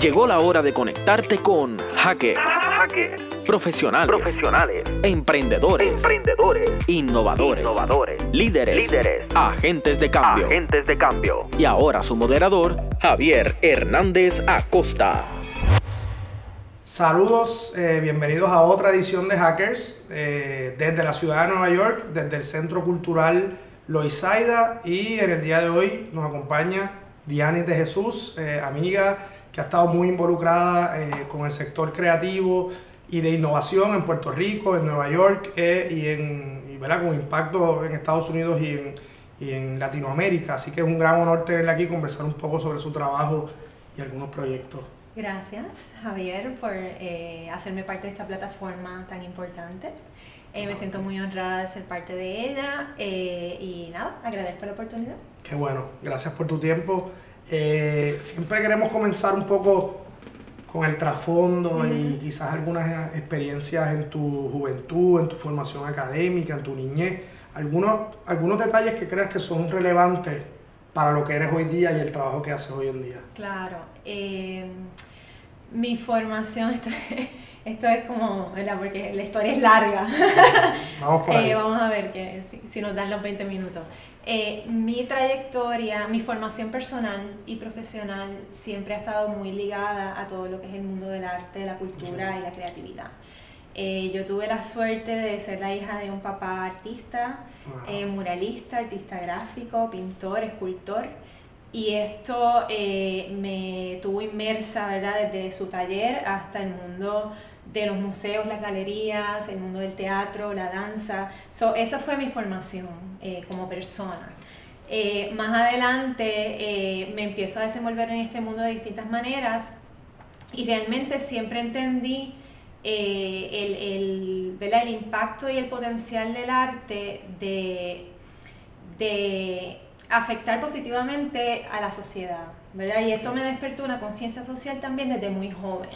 Llegó la hora de conectarte con hackers, profesionales, profesionales, emprendedores, emprendedores, innovadores, innovadores, líderes, líderes, agentes de cambio. agentes de cambio. Y ahora su moderador, Javier Hernández Acosta. Saludos, eh, bienvenidos a otra edición de Hackers eh, desde la ciudad de Nueva York, desde el Centro Cultural Loisaida y en el día de hoy nos acompaña Dianis de Jesús, eh, amiga que ha estado muy involucrada eh, con el sector creativo y de innovación en Puerto Rico, en Nueva York eh, y, en, y, ¿verdad? con impacto en Estados Unidos y en, y en Latinoamérica. Así que es un gran honor tenerla aquí y conversar un poco sobre su trabajo y algunos proyectos. Gracias, Javier, por eh, hacerme parte de esta plataforma tan importante. Eh, me siento muy honrada de ser parte de ella eh, y nada, agradezco la oportunidad. Qué bueno, gracias por tu tiempo. Eh, siempre queremos comenzar un poco con el trasfondo y quizás algunas experiencias en tu juventud, en tu formación académica, en tu niñez. Algunos, algunos detalles que creas que son relevantes para lo que eres hoy día y el trabajo que haces hoy en día. Claro, eh, mi formación, esto, esto es como, ¿verdad? Porque la historia es larga. Vamos por ahí. Eh, vamos a ver que, si, si nos dan los 20 minutos. Eh, mi trayectoria, mi formación personal y profesional siempre ha estado muy ligada a todo lo que es el mundo del arte, la cultura y la creatividad. Eh, yo tuve la suerte de ser la hija de un papá artista, Wow. eh, muralista, artista gráfico, pintor, escultor. Y esto eh, me tuvo inmersa, ¿verdad? Desde su taller hasta el mundo de los museos, las galerías, el mundo del teatro, la danza. So, esa fue mi formación eh, como persona. Eh, más adelante eh, me empiezo a desenvolver en este mundo de distintas maneras y realmente siempre entendí eh, el, el, el impacto y el potencial del arte de, de afectar positivamente a la sociedad, ¿verdad? Y eso me despertó una conciencia social también desde muy joven.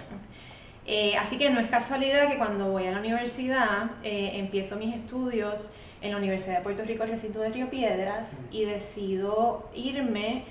Eh, así que no es casualidad que cuando voy a la universidad eh, empiezo mis estudios en la Universidad de Puerto Rico, recinto de Río Piedras, y decido irme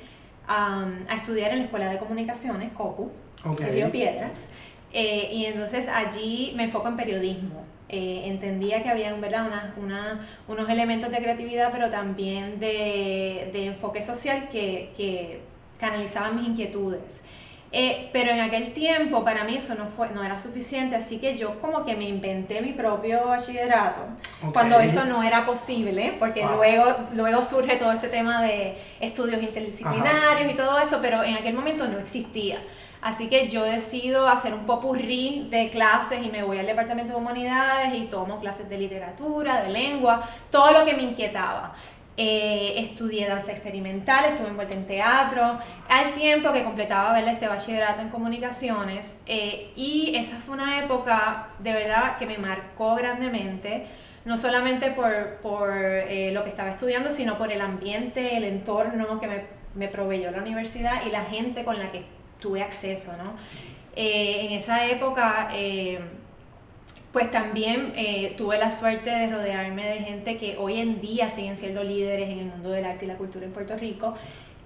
a estudiar en la Escuela de Comunicaciones, COPU, Ok. de Río Piedras. Eh, y entonces allí me enfoco en periodismo. Eh, entendía que había ¿verdad? Una, una- unos elementos de creatividad, pero también de, de enfoque social que, que canalizaban mis inquietudes. Eh, pero en aquel tiempo para mí eso no, fue, no era suficiente, así que yo como que me inventé mi propio bachillerato, Ok. cuando eso no era posible, porque Wow. luego, luego surge todo este tema de estudios interdisciplinarios y todo eso, pero en aquel momento no existía. Así que yo decido hacer un popurrí de clases y me voy al departamento de humanidades y tomo clases de literatura, de lengua, todo lo que me inquietaba. Eh, estudié danza experimental, estuve envuelta en teatro, al tiempo que completaba ¿verdad? este bachillerato en comunicaciones eh, y esa fue una época de verdad que me marcó grandemente, no solamente por, por eh, lo que estaba estudiando, sino por el ambiente, el entorno que me, me proveyó la universidad y la gente con la que tuve acceso. ¿no? Eh, en esa época... pues también eh, tuve la suerte de rodearme de gente que hoy en día siguen siendo líderes en el mundo del arte y la cultura en Puerto Rico,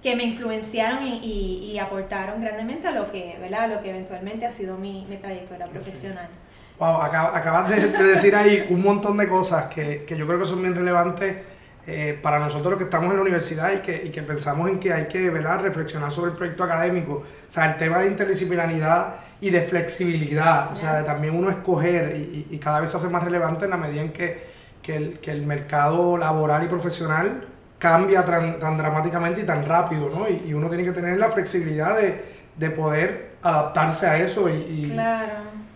que me influenciaron y, y- y aportaron grandemente a lo que, ¿verdad? A lo que eventualmente ha sido mi, mi trayectoria profesional. Wow, acab- acabas de, de decir ahí un montón de cosas que, que yo creo que son bien relevantes eh, para nosotros los que estamos en la universidad y que, y que pensamos en que hay que ¿verdad? reflexionar sobre el proyecto académico. O sea, el tema de interdisciplinaridad y de flexibilidad, o sea, de también uno escoger y, y- y cada vez se hace más relevante en la medida en que, que, el, que el mercado laboral y profesional cambia tan, tan dramáticamente y tan rápido, ¿no? Y, y uno tiene que tener la flexibilidad de, de poder adaptarse a eso y, y- Claro.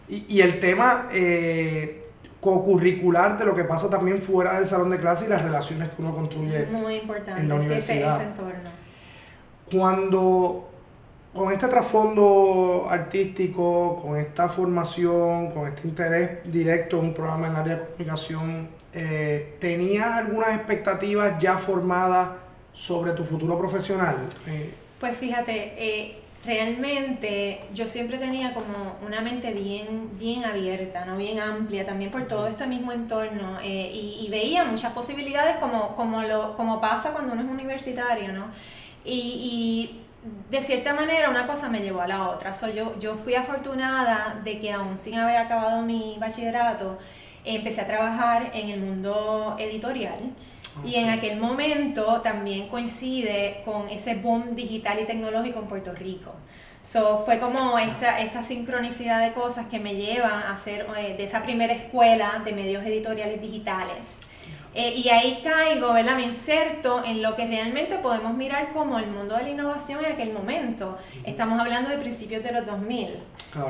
y, y el tema eh, co-curricular de lo que pasa también fuera del salón de clase y las relaciones que uno construye. Muy importante en la sí, universidad. ese entorno. Cuando con este trasfondo artístico, con esta formación, con este interés directo en un programa en el área de comunicación, eh, ¿tenías algunas expectativas ya formadas sobre tu futuro profesional? Eh, Pues fíjate, eh, realmente yo siempre tenía como una mente bien, bien abierta, ¿no? bien amplia, también por todo este mismo entorno, eh, y, y veía muchas posibilidades como, como, lo, como pasa cuando uno es universitario, ¿no? Y, y de cierta manera una cosa me llevó a la otra. So, yo, yo fui afortunada de que aún sin haber acabado mi bachillerato, empecé a trabajar en el mundo editorial. Y en aquel momento también coincide con ese boom digital y tecnológico en Puerto Rico. So, fue como esta, esta sincronicidad de cosas que me llevan a ser eh, de esa primera escuela de medios editoriales digitales. Eh, y ahí caigo, ¿verdad? Me inserto en lo que realmente podemos mirar como el mundo de la innovación en aquel momento. Estamos hablando de principios de los 2000.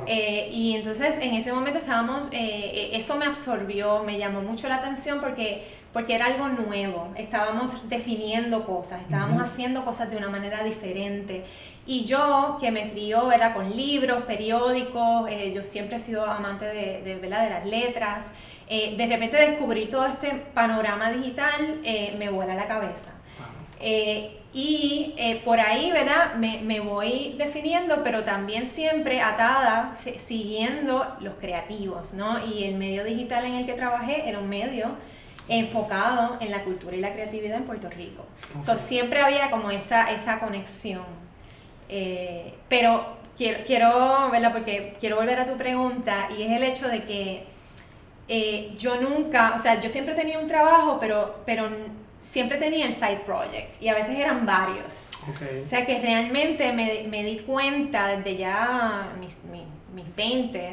Eh, y entonces en ese momento estábamos, eh, eso me absorbió, me llamó mucho la atención porque, porque era algo nuevo. Estábamos definiendo cosas, estábamos haciendo cosas de una manera diferente. Y yo, que me crió ¿verdad? con libros, periódicos, yo siempre he sido amante de, de, de las letras. Eh, de repente descubrí todo este panorama digital, eh, me vuela la cabeza. Eh, y por ahí, ¿verdad? Me, me, voy definiendo, pero también siempre atada, siguiendo los creativos, ¿no? Y el medio digital en el que trabajé era un medio enfocado en la cultura y la creatividad en Puerto Rico. siempre había como esa, esa conexión. pero quiero, quiero, ¿verdad? Porque quiero volver a tu pregunta y es el hecho de que eh, yo nunca, o sea, yo siempre tenía un trabajo, pero, pero siempre tenía el side project y a veces eran varios. O sea que realmente me, me, di cuenta desde ya mis, mis, mis 20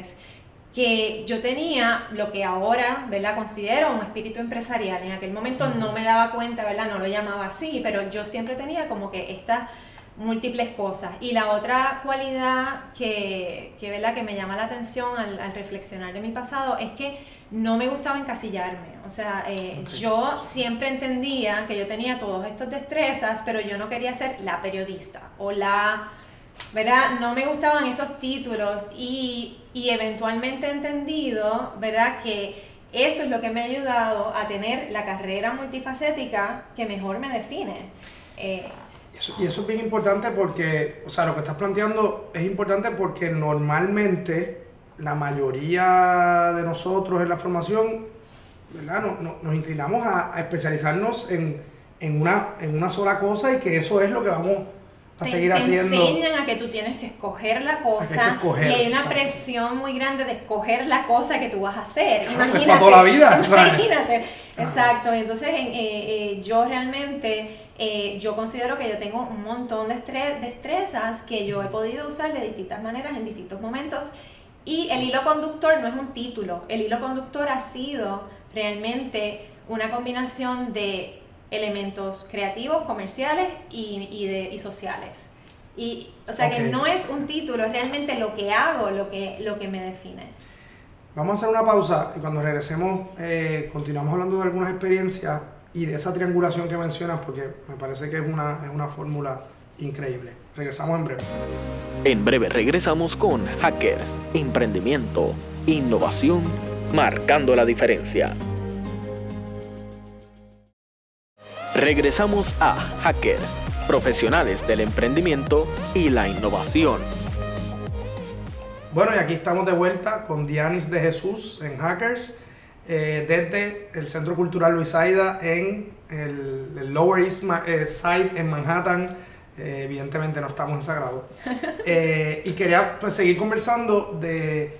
que yo tenía lo que ahora, ¿verdad? Considero un espíritu empresarial. En aquel momento no me daba cuenta, ¿verdad? No lo llamaba así, pero yo siempre tenía como que estas múltiples cosas. Y la otra cualidad que, que, ¿verdad? que me llama la atención al, al reflexionar de mi pasado es que no me gustaba encasillarme. O sea, eh, yo siempre entendía que yo tenía todos estos destrezas, pero yo no quería ser la periodista o la... ¿Verdad? No me gustaban esos títulos y, y eventualmente he entendido, ¿verdad? Que eso es lo que me ha ayudado a tener la carrera multifacética que mejor me define. Eh, y eso es bien importante porque, o sea, lo que estás planteando es importante porque normalmente la mayoría de nosotros en la formación, ¿verdad? nos inclinamos a, especializarnos en, una, en una sola cosa y que eso es lo que vamos a seguir haciendo. Te enseñan a que tú tienes que escoger la cosa y hay una presión muy grande de escoger la cosa que tú vas a hacer. imagínate. Para toda la vida. Imagínate. Exacto. Entonces, eh, eh, yo realmente... Eh, yo considero que yo tengo un montón de destrezas que yo he podido usar de distintas maneras en distintos momentos y el hilo conductor no es un título, el hilo conductor ha sido realmente una combinación de elementos creativos, comerciales y, de, sociales. Y, o sea que no es un título, es realmente lo que hago, lo que, lo que me define. Vamos a hacer una pausa y cuando regresemos eh, continuamos hablando de algunas experiencias y de esa triangulación que mencionas porque me parece que es una, es una fórmula increíble. Regresamos en breve. En breve regresamos con Hackers, Emprendimiento, Innovación, marcando la diferencia. Regresamos a Hackers, profesionales del emprendimiento y la innovación. Bueno, y aquí estamos de vuelta con Dianis de Jesús en Hackers, eh, desde el Centro Cultural Luisaida en el, Lower East eh, Side en Manhattan eh, evidentemente no estamos en sagrado. Eh, y quería pues, seguir conversando de,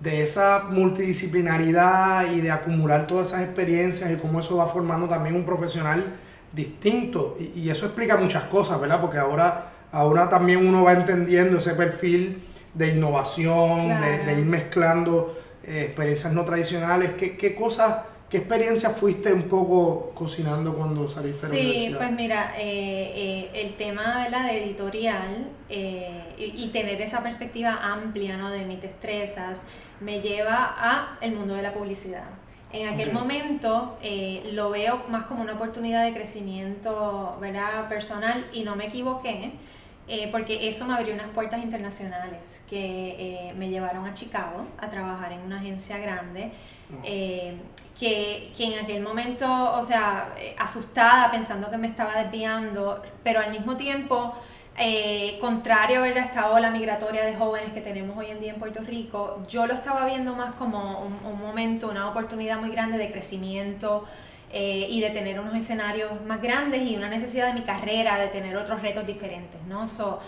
de, esa multidisciplinaridad y de acumular todas esas experiencias y cómo eso va formando también un profesional distinto. Y, y eso explica muchas cosas, ¿verdad? Porque ahora, ahora también uno va entendiendo ese perfil de innovación, de, ir mezclando eh, experiencias no tradicionales. ¿Qué, qué cosas ¿Qué experiencia fuiste un poco cocinando cuando saliste de la universidad? Sí, pues mira, eh, eh, el tema de la editorial eh, y, tener esa perspectiva amplia ¿no? de mis destrezas me lleva a el mundo de la publicidad. En aquel momento lo veo más como una oportunidad de crecimiento ¿verdad? personal y no me equivoqué. porque eso me abrió unas puertas internacionales que me llevaron a Chicago a trabajar en una agencia grande eh, que, que, en aquel momento, o sea, eh, asustada, pensando que me estaba desviando, pero al mismo tiempo, eh, contrario a haber estado la migratoria de jóvenes que tenemos hoy en día en Puerto Rico, yo lo estaba viendo más como un, momento, una oportunidad muy grande de crecimiento y de tener unos escenarios más grandes y una necesidad de mi carrera de tener otros retos diferentes, ¿no? So,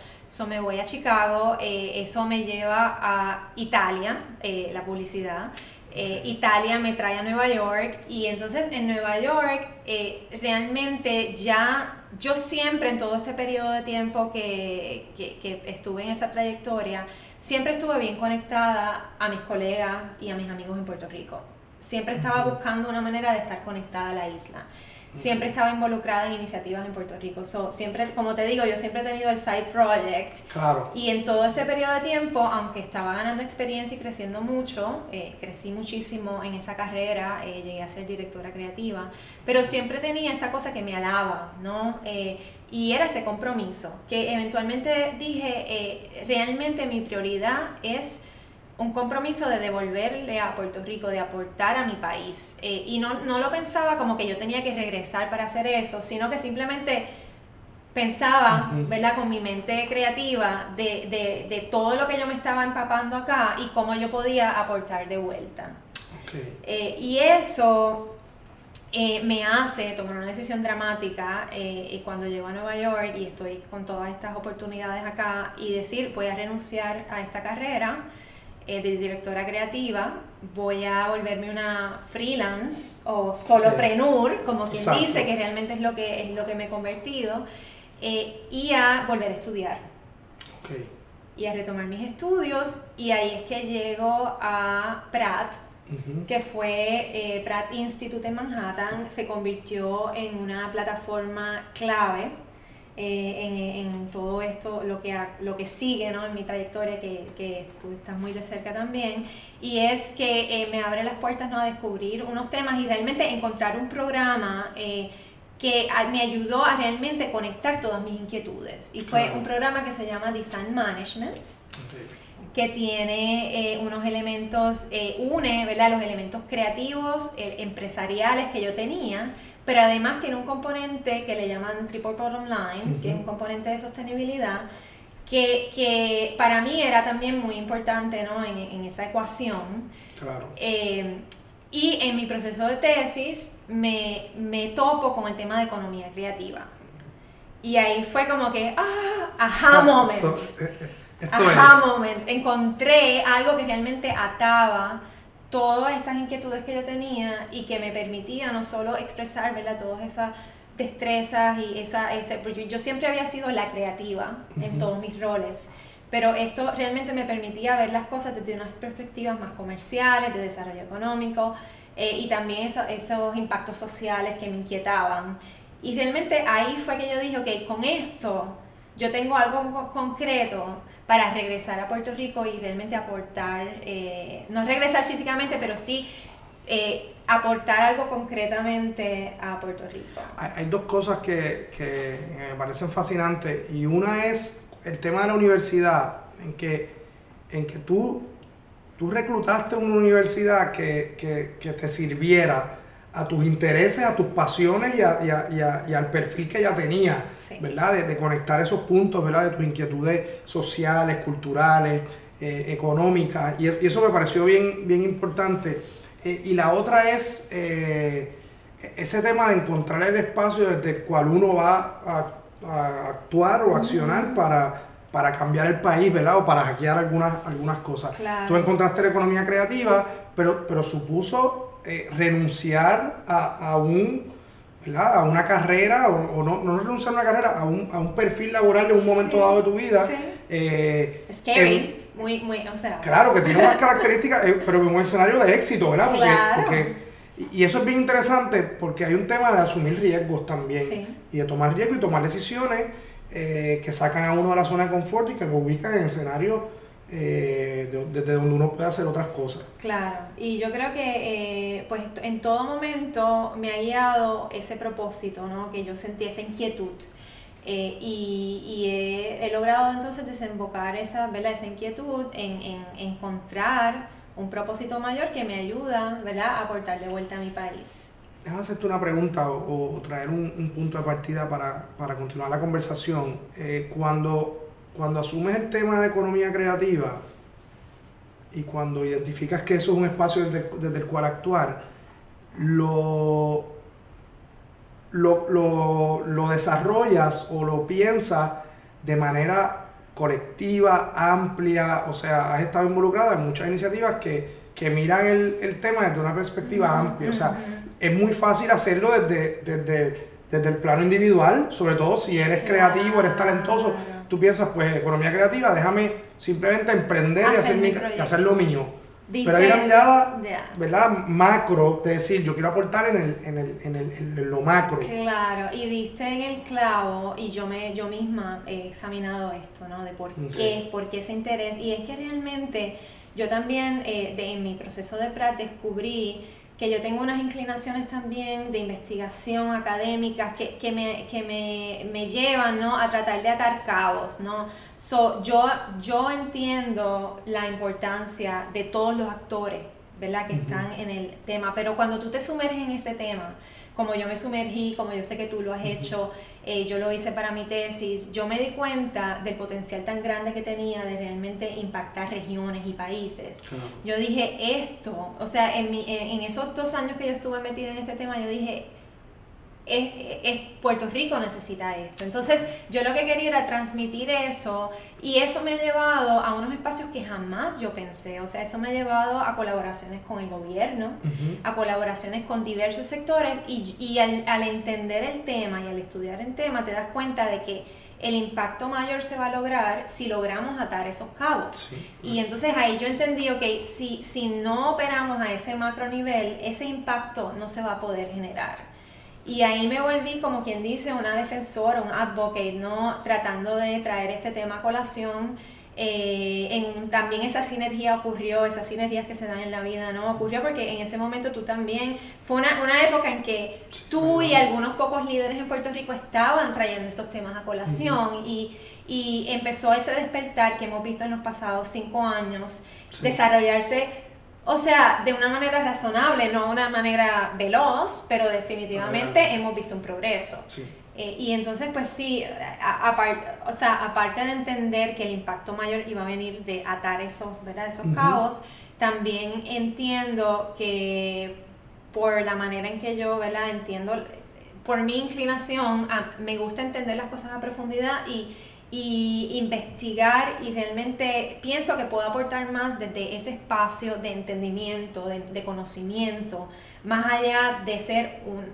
me voy a Chicago, eh, eso me lleva a Italia, eh, la publicidad. Eh, Italia me trae a Nueva York y entonces en Nueva York realmente ya yo siempre en todo este periodo de tiempo que, que, estuve en esa trayectoria, siempre estuve bien conectada a mis colegas y a mis amigos en Puerto Rico. Siempre estaba buscando una manera de estar conectada a la isla siempre estaba involucrada en iniciativas en Puerto Rico. So, siempre, como te digo, yo siempre he tenido el side project. Claro. Y en todo este periodo de tiempo, aunque estaba ganando experiencia y creciendo mucho, eh, crecí muchísimo en esa carrera, eh, llegué a ser directora creativa, pero siempre tenía esta cosa que me alaba, ¿no? Eh, y era ese compromiso, que eventualmente dije, realmente mi prioridad es un compromiso de devolverle a Puerto Rico, de aportar a mi país. Eh, y no, no lo pensaba como que yo tenía que regresar para hacer eso, sino que simplemente pensaba, ¿verdad? Con mi mente creativa de, de, de, todo lo que yo me estaba empapando acá y cómo yo podía aportar de vuelta. Eh, y eso eh, me hace tomar una decisión dramática y cuando llego a Nueva York y estoy con todas estas oportunidades acá y decir, voy a renunciar a esta carrera eh, de directora creativa, voy a volverme una freelance o solopreneur, como quien dice, que realmente es lo que, es lo que me he convertido, eh, y a volver a estudiar. Y a retomar mis estudios, y ahí es que llego a Pratt, que fue eh, Pratt Institute en Manhattan, se convirtió en una plataforma clave eh, en, todo esto, lo que, lo que sigue ¿no? en mi trayectoria, que, que, tú estás muy de cerca también, y es que eh, me abre las puertas ¿no? a descubrir unos temas y realmente encontrar un programa eh, que me ayudó a realmente conectar todas mis inquietudes. Y fue un programa que se llama Design Management. que tiene unos elementos, une ¿verdad? los elementos creativos, empresariales que yo tenía, pero además tiene un componente que le llaman Triple Bottom Line, que es un componente de sostenibilidad, que, que, para mí era también muy importante ¿no? en, en esa ecuación. Claro. Eh, y en mi proceso de tesis me, me, topo con el tema de economía creativa. Y ahí fue como que, ah, aha ah, moment. Eh, eh, aha moment. Encontré algo que realmente ataba todas estas inquietudes que yo tenía y que me permitía no solo expresar ¿verdad? todas esas destrezas y esa, ese, yo siempre había sido la creativa en todos mis roles, pero esto realmente me permitía ver las cosas desde unas perspectivas más comerciales, de desarrollo económico eh, y también esos impactos sociales que me inquietaban. Y realmente ahí fue que yo dije, ok, con esto yo tengo algo concreto para regresar a Puerto Rico y realmente aportar, eh, no regresar físicamente, pero sí eh, aportar algo concretamente a Puerto Rico. Hay, dos cosas que, me parecen fascinantes y una es el tema de la universidad, en que, en que tú, tú reclutaste una universidad que, que te sirviera a tus intereses, a tus pasiones y, al perfil que ya tenía, ¿verdad? De, conectar esos puntos, ¿verdad? De tus inquietudes sociales, culturales, eh, económicas, y, eso me pareció bien, bien importante. Eh, y la otra es eh, ese tema de encontrar el espacio desde el cual uno va a, actuar o accionar para, para cambiar el país, ¿verdad? O para hackear algunas, algunas cosas. Tú encontraste la economía creativa, pero, pero supuso eh, renunciar a, un, a una carrera, o, no, no, renunciar a una carrera, a un, a un perfil laboral en un momento dado de tu vida. Sí. Eh, Scary. muy, muy, o sea. Claro, que tiene unas características, eh, pero en un escenario de éxito, ¿verdad? Porque, y eso es bien interesante porque hay un tema de asumir riesgos también. Y de tomar riesgos y tomar decisiones que sacan a uno de la zona de confort y que lo ubican en escenarios eh, desde donde uno puede hacer otras cosas. Claro, y yo creo que eh, pues en todo momento me ha guiado ese propósito, ¿no? que yo sentí esa inquietud. Eh, y, he, logrado entonces desembocar esa, ¿verdad? esa inquietud en, en, encontrar un propósito mayor que me ayuda ¿verdad? a aportar de vuelta a mi país. Déjame hacerte una pregunta o, traer un, punto de partida para, para continuar la conversación. cuando cuando asumes el tema de economía creativa y cuando identificas que eso es un espacio desde, el cual actuar, lo, lo, desarrollas o lo piensas de manera colectiva, amplia, o sea, has estado involucrada en muchas iniciativas que, que miran el, el, tema desde una perspectiva amplia, o sea, es muy fácil hacerlo desde, desde, desde el plano individual, sobre todo si eres creativo, eres talentoso, tú piensas, pues, economía creativa, déjame simplemente emprender y hacer, y hacer lo mío pero hay una mirada, ¿verdad? Macro, de decir, yo quiero aportar en, el, en, el, en, el, en, lo macro. Claro, y diste en el clavo, y yo, me, yo misma he examinado esto, ¿no? De por qué, por qué ese interés. Y es que realmente yo también, eh, de, en mi proceso de PRAT, descubrí que yo tengo unas inclinaciones también de investigación académica que, que, me, que me, me, llevan ¿no? a tratar de atar cabos. ¿no? So, yo, yo entiendo la importancia de todos los actores ¿verdad? que están en el tema, pero cuando tú te sumerges en ese tema, como yo me sumergí, como yo sé que tú lo has hecho, eh, yo lo hice para mi tesis, yo me di cuenta del potencial tan grande que tenía de realmente impactar regiones y países. Yo dije, esto, o sea, en, mi, en, en esos dos años que yo estuve metida en este tema, yo dije, es, Puerto Rico necesita esto. Entonces yo lo que quería era transmitir eso y eso me ha llevado a unos espacios que jamás yo pensé. O sea, eso me ha llevado a colaboraciones con el gobierno, a colaboraciones con diversos sectores y, y al, al, entender el tema y al estudiar el tema te das cuenta de que el impacto mayor se va a lograr si logramos atar esos cabos. Y entonces ahí yo entendí, ok, si, si no operamos a ese macro nivel, ese impacto no se va a poder generar. Y ahí me volví, como quien dice, una defensora, un advocate, ¿no? Tratando de traer este tema a colación. Eh, en, también esa sinergia ocurrió, esas sinergias que se dan en la vida, ¿no? Ocurrió porque en ese momento tú también, fue una, una época en que tú y algunos pocos líderes en Puerto Rico estaban trayendo estos temas a colación y, y, empezó ese despertar que hemos visto en los pasados cinco años, desarrollarse o sea, de una manera razonable, no una manera veloz, pero definitivamente hemos visto un progreso. Eh, y entonces, pues sí, o sea, aparte de entender que el impacto mayor iba a venir de atar esos, ¿verdad? esos cabos, también entiendo que por la manera en que yo ¿verdad? entiendo, por mi inclinación, me gusta entender las cosas a profundidad y y investigar y realmente pienso que puedo aportar más desde ese espacio de entendimiento, de, conocimiento, más allá de ser un,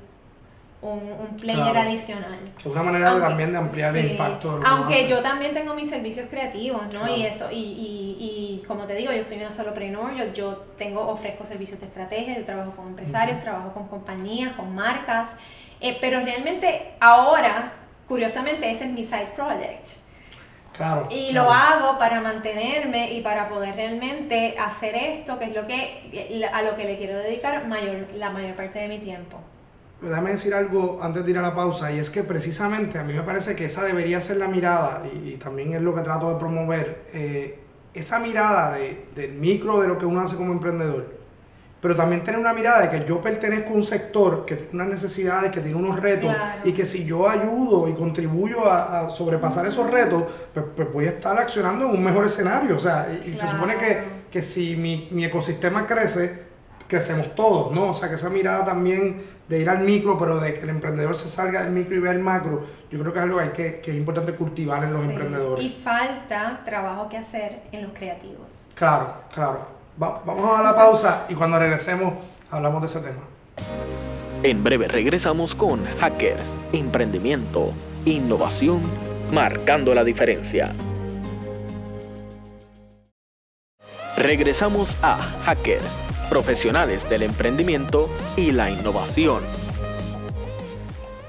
un, player adicional. Es una manera también de ampliar el impacto. Aunque yo también tengo mis servicios creativos, ¿no? Y eso, y, y, y, como te digo, yo soy una solopreneur, yo, yo tengo, ofrezco servicios de estrategia, yo trabajo con empresarios, trabajo con compañías, con marcas, eh, pero realmente ahora, curiosamente, ese es mi side project y lo hago para mantenerme y para poder realmente hacer esto, que es lo que a lo que le quiero dedicar mayor, la mayor parte de mi tiempo. Déjame decir algo antes de ir a la pausa, y es que precisamente a mí me parece que esa debería ser la mirada, y, también es lo que trato de promover, eh, esa mirada de, del micro de lo que uno hace como emprendedor pero también tener una mirada de que yo pertenezco a un sector que tiene unas necesidades, que tiene unos retos, y que si yo ayudo y contribuyo a, sobrepasar esos retos, pues, pues, voy a estar accionando en un mejor escenario. O sea, y, se supone que, que si mi, mi, ecosistema crece, crecemos todos, ¿no? O sea, que esa mirada también de ir al micro, pero de que el emprendedor se salga del micro y vea el macro, yo creo que es algo que, hay que, que es importante cultivar en los emprendedores. Y falta trabajo que hacer en los creativos. Claro, claro vamos a la pausa y cuando regresemos hablamos de ese tema. En breve regresamos con Hackers, Emprendimiento, Innovación, marcando la diferencia. Regresamos a Hackers, profesionales del emprendimiento y la innovación.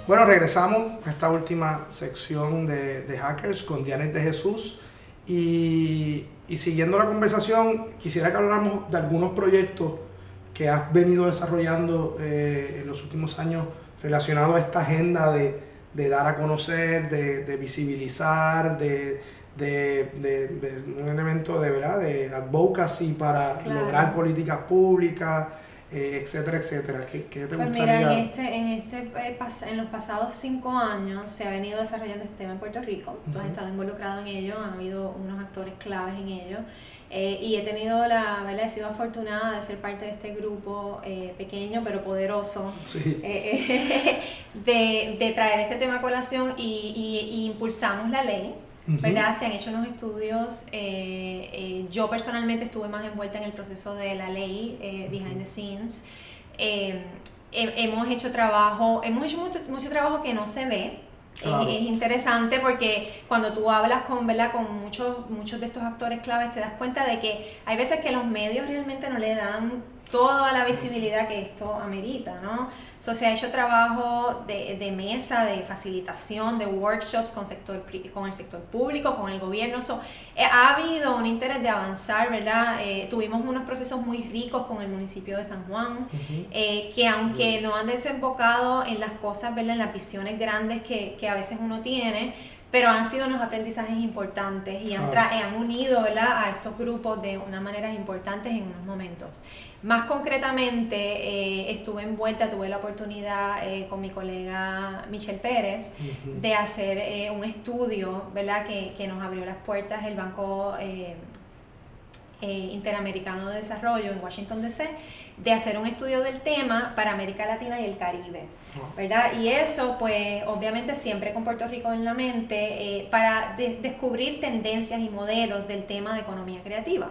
Bueno, regresamos a esta última sección de, de Hackers con Dianet de Jesús y y siguiendo la conversación, quisiera que habláramos de algunos proyectos que has venido desarrollando eh, en los últimos años relacionados a esta agenda de, dar a conocer, de, visibilizar, de, un elemento de, ¿verdad? de advocacy para lograr políticas públicas. Eh, etcétera, etcétera. ¿Qué, qué te pues mira, en, este, en, este, eh, en los pasados cinco años se ha venido desarrollando este tema en Puerto Rico. Tú has estado involucrado en ello, han habido unos actores claves en ello. Eh, y he tenido la, ¿verdad? He sido afortunada de ser parte de este grupo pequeño pero poderoso de, de, traer este tema a colación y, y, impulsamos la ley ¿verdad? Se han hecho unos estudios, eh, eh, yo personalmente estuve más envuelta en el proceso de la ley, eh, behind the scenes. hemos hecho trabajo, hemos hecho mucho, trabajo que no se ve, Es, interesante porque cuando tú hablas con, ¿verdad? con muchos, muchos de estos actores claves te das cuenta de que hay veces que los medios realmente no le dan toda la visibilidad que esto amerita, ¿no? So, se ha hecho trabajo de, de, mesa, de facilitación, de workshops con, sector, con el sector público, con el gobierno. So, eh, ha habido un interés de avanzar, ¿verdad? Eh, tuvimos unos procesos muy ricos con el municipio de San Juan, eh, que aunque no han desembocado en las cosas, ¿verdad? En las visiones grandes que, que a veces uno tiene, pero han sido unos aprendizajes importantes y han, han unido ¿verdad? a estos grupos de unas maneras importantes en unos momentos. Más concretamente, eh, estuve envuelta, tuve la oportunidad eh, con mi colega Michelle Pérez de hacer eh, un estudio ¿verdad? Que, que, nos abrió las puertas el Banco Interamericano de Desarrollo en Washington, D.C., de hacer un estudio del tema para América Latina y el Caribe. ¿Verdad? Y eso, pues, obviamente siempre con Puerto Rico en la mente, para descubrir tendencias y modelos del tema de economía creativa.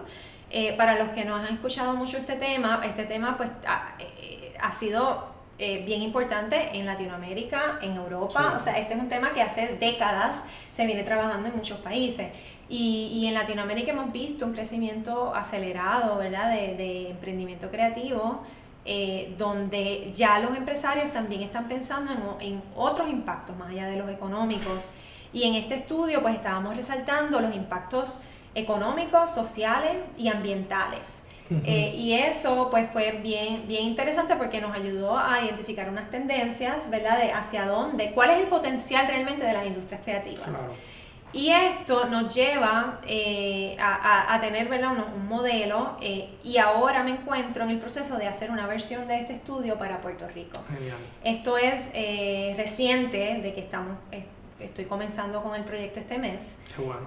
Eh, para los que no han escuchado mucho este tema, este tema pues ha, eh, sido eh, bien importante en Latinoamérica, en Europa, o sea, este es un tema que hace décadas se viene trabajando en muchos países. Y, y en Latinoamérica hemos visto un crecimiento acelerado, ¿verdad?, de, de emprendimiento creativo, donde ya los empresarios también están pensando en, en otros impactos más allá de los económicos. Y en este estudio, pues estábamos resaltando los impactos económicos, sociales y ambientales. Eh, y eso pues fue bien, bien interesante porque nos ayudó a identificar unas tendencias, ¿verdad? De hacia dónde, cuál es el potencial realmente de las industrias creativas. Y esto nos lleva eh, a, a, tener ¿verdad? Un, modelo eh, y ahora me encuentro en el proceso de hacer una versión de este estudio para Puerto Rico. Esto es reciente de que estamos estoy comenzando con el proyecto este mes.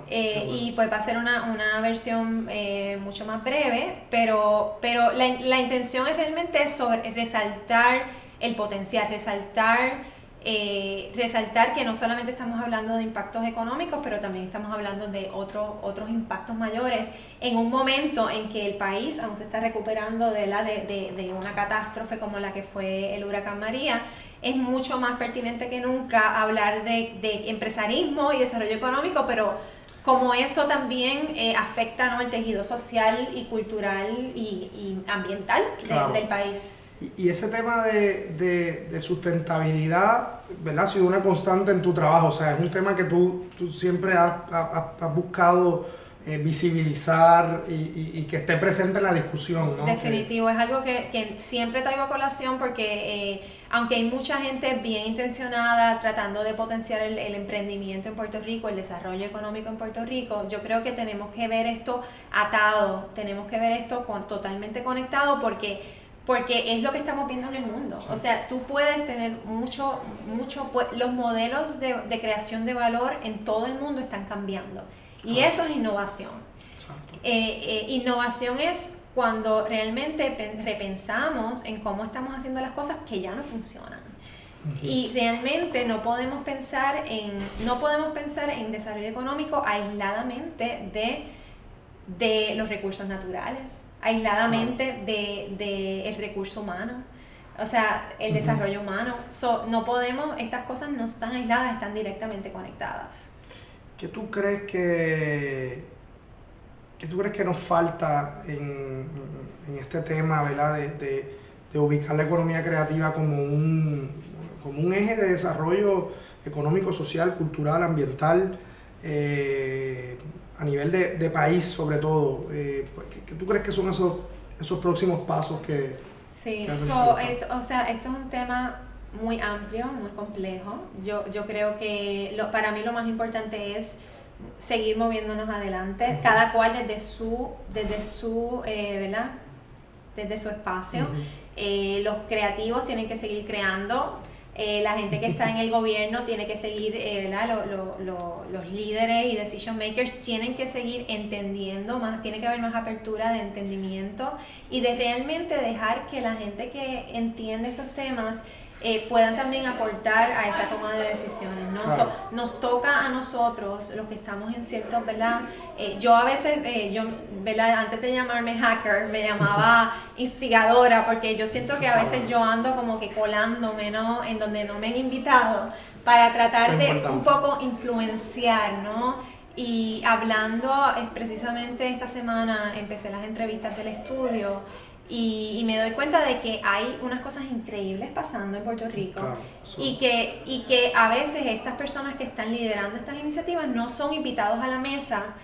Eh, y pues va a ser una, una versión eh, mucho más breve, pero, pero la, la, intención es realmente sobre resaltar el potencial, resaltar, eh, resaltar que no solamente estamos hablando de impactos económicos, pero también estamos hablando de otros otros impactos mayores en un momento en que el país aún se está recuperando de, la, de, de, de una catástrofe como la que fue el huracán María es mucho más pertinente que nunca hablar de, de empresarismo y desarrollo económico, pero como eso también eh, afecta ¿no? el tejido social y cultural y, ambiental del país. Y, ese tema de, de, sustentabilidad, ¿verdad? Ha sido una constante en tu trabajo, o sea, es un tema que tú, tú siempre has, has buscado eh, visibilizar y, y, que esté presente en la discusión. ¿no? Definitivo, es algo que, que, siempre traigo a colación porque eh, aunque hay mucha gente bien intencionada tratando de potenciar el, el, emprendimiento en Puerto Rico, el desarrollo económico en Puerto Rico, yo creo que tenemos que ver esto atado, tenemos que ver esto con, totalmente conectado porque porque es lo que estamos viendo en el mundo. O sea, tú puedes tener mucho, mucho, los modelos de, de creación de valor en todo el mundo están cambiando. Y eso es innovación. Eh, eh, innovación es cuando realmente repensamos en cómo estamos haciendo las cosas que ya no funcionan. Y realmente no podemos pensar en no podemos pensar en desarrollo económico aisladamente de, de los recursos naturales, aisladamente del de, el recurso humano, o sea, el desarrollo humano. no podemos, estas cosas no están aisladas, están directamente conectadas. ¿Qué tú crees que, qué tú crees que nos falta en, en este tema ¿verdad? De, de, ubicar la economía creativa como un, como un eje de desarrollo económico, social, cultural, ambiental, eh, a nivel de, de, país sobre todo? Eh, pues, ¿qué, tú crees que son esos, esos próximos pasos que... Sí, o sea, esto es un tema muy amplio, muy complejo. Yo, yo creo que lo, para mí lo más importante es seguir moviéndonos adelante, cada cual desde su, desde su, eh, ¿verdad? Desde su espacio. Eh, los creativos tienen que seguir creando. Eh, la gente que está en el gobierno tiene que seguir, ¿verdad? los líderes y decision makers tienen que seguir entendiendo más, tiene que haber más apertura de entendimiento y de realmente dejar que la gente que entiende estos temas eh, puedan también aportar a esa toma de decisiones. ¿no? nos toca a nosotros, los que estamos en ciertos, ¿verdad? Eh, yo a veces, eh, yo, ¿verdad? Antes de llamarme hacker, me llamaba instigadora, porque yo siento que a veces yo ando como que colándome, ¿no? En donde no me han invitado, para tratar de un poco influenciar, ¿no? Y hablando precisamente esta semana, empecé las entrevistas del estudio y, me doy cuenta de que hay unas cosas increíbles pasando en Puerto Rico y, que, y que a veces estas personas que están liderando estas iniciativas no son invitados a la mesa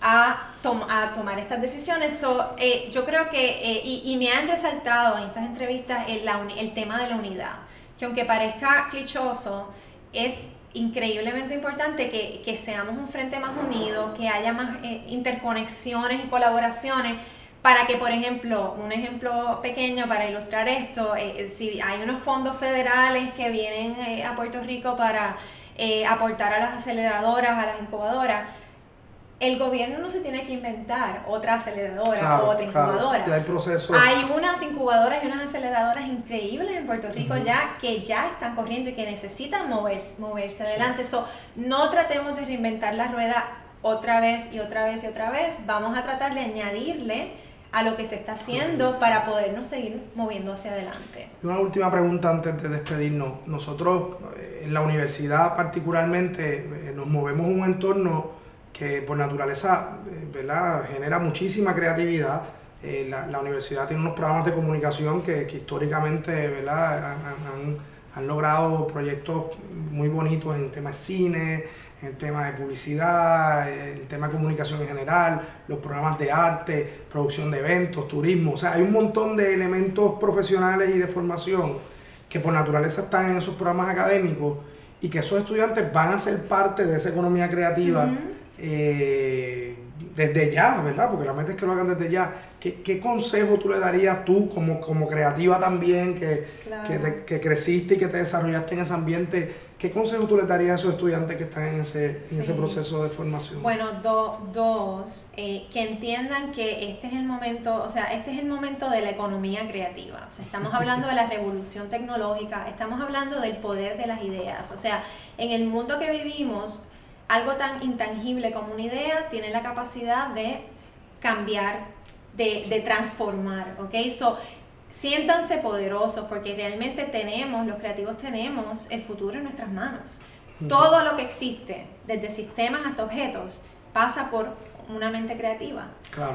a, a tomar estas decisiones. So, eh, yo creo que, eh, y, me han resaltado en estas entrevistas el, el tema de la unidad, que aunque parezca clichoso, es increíblemente importante que, que seamos un frente más unido, que haya más eh, interconexiones y colaboraciones para que, por ejemplo, un ejemplo pequeño para ilustrar esto, eh, si hay unos fondos federales que vienen eh, a Puerto Rico para eh, aportar a las aceleradoras, a las incubadoras, el gobierno no se tiene que inventar otra aceleradora o otra incubadora. hay, procesos. hay unas incubadoras y unas aceleradoras increíbles en Puerto Rico ya que ya están corriendo y que necesitan moverse, moverse adelante. So, no tratemos de reinventar la rueda otra vez y otra vez y otra vez. Vamos a tratar de añadirle a lo que se está haciendo para podernos seguir moviendo hacia adelante. Una última pregunta antes de despedirnos. Nosotros eh, en la universidad particularmente eh, nos movemos en un entorno que por naturaleza eh, ¿verdad? genera muchísima creatividad. La, universidad tiene unos programas de comunicación que, históricamente ¿verdad? Han, han, logrado proyectos muy bonitos en temas de cine, el tema de publicidad, el tema de comunicación en general, los programas de arte, producción de eventos, turismo. O sea, hay un montón de elementos profesionales y de formación que por naturaleza están en esos programas académicos y que esos estudiantes van a ser parte de esa economía creativa eh, desde ya, ¿verdad? Porque la meta es que lo hagan desde ya. ¿Qué, consejo tú le darías tú como, como creativa también, que, que, creciste y que te desarrollaste en ese ambiente? ¿Qué consejo tú le darías a esos estudiantes que están en ese, en ese proceso de formación? Bueno, dos, eh, que entiendan que este es el momento, o sea, este es el momento de la economía creativa. O sea, estamos hablando de la revolución tecnológica, estamos hablando del poder de las ideas. O sea, en el mundo que vivimos, algo tan intangible como una idea tiene la capacidad de cambiar, de, de transformar, ¿ok? So, siéntanse poderosos porque realmente tenemos, los creativos tenemos el futuro en nuestras manos. Todo lo que existe, desde sistemas hasta objetos, pasa por una mente creativa.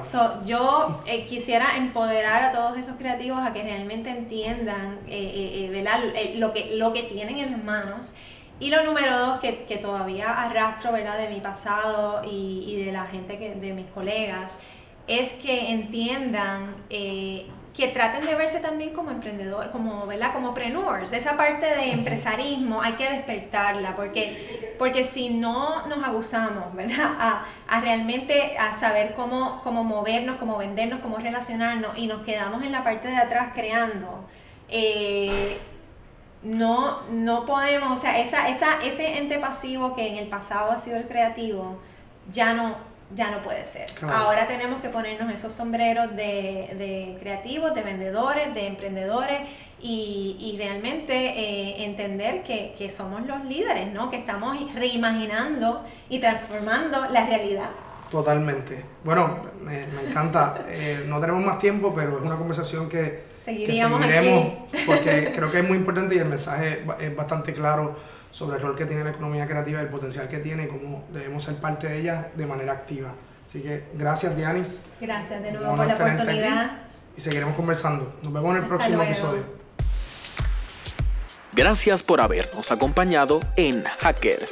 So, yo eh, quisiera empoderar a todos esos creativos a que realmente entiendan eh, eh, lo, que, lo que tienen en las manos. Y lo número dos, que, que todavía arrastro ¿verdad? de mi pasado y, y de la gente, que, de mis colegas, es que entiendan que traten de verse también como emprendedores, como, ¿verdad? Como preneurs. Esa parte de empresarismo hay que despertarla, porque, porque si no nos abusamos, ¿verdad? A, a realmente a saber cómo, cómo movernos, cómo vendernos, cómo relacionarnos, y nos quedamos en la parte de atrás creando, eh, no, no podemos, o sea, esa, esa, ese ente pasivo que en el pasado ha sido el creativo, ya no, ya no puede ser. Ahora tenemos que ponernos esos sombreros de, de creativos, de vendedores, de emprendedores y, y realmente eh, entender que, que, somos los líderes, ¿no? que estamos reimaginando y transformando la realidad. Totalmente. Bueno, me, me encanta. Eh, no tenemos más tiempo, pero es una conversación que, Seguiríamos que seguiremos porque creo que es muy importante y el mensaje es bastante claro sobre el rol que tiene la economía creativa, el potencial que tiene y cómo debemos ser parte de ella de manera activa. Así que gracias, Dianis. Gracias de nuevo por la oportunidad. Y seguiremos conversando. Nos vemos en el próximo episodio. Gracias por habernos acompañado en Hackers.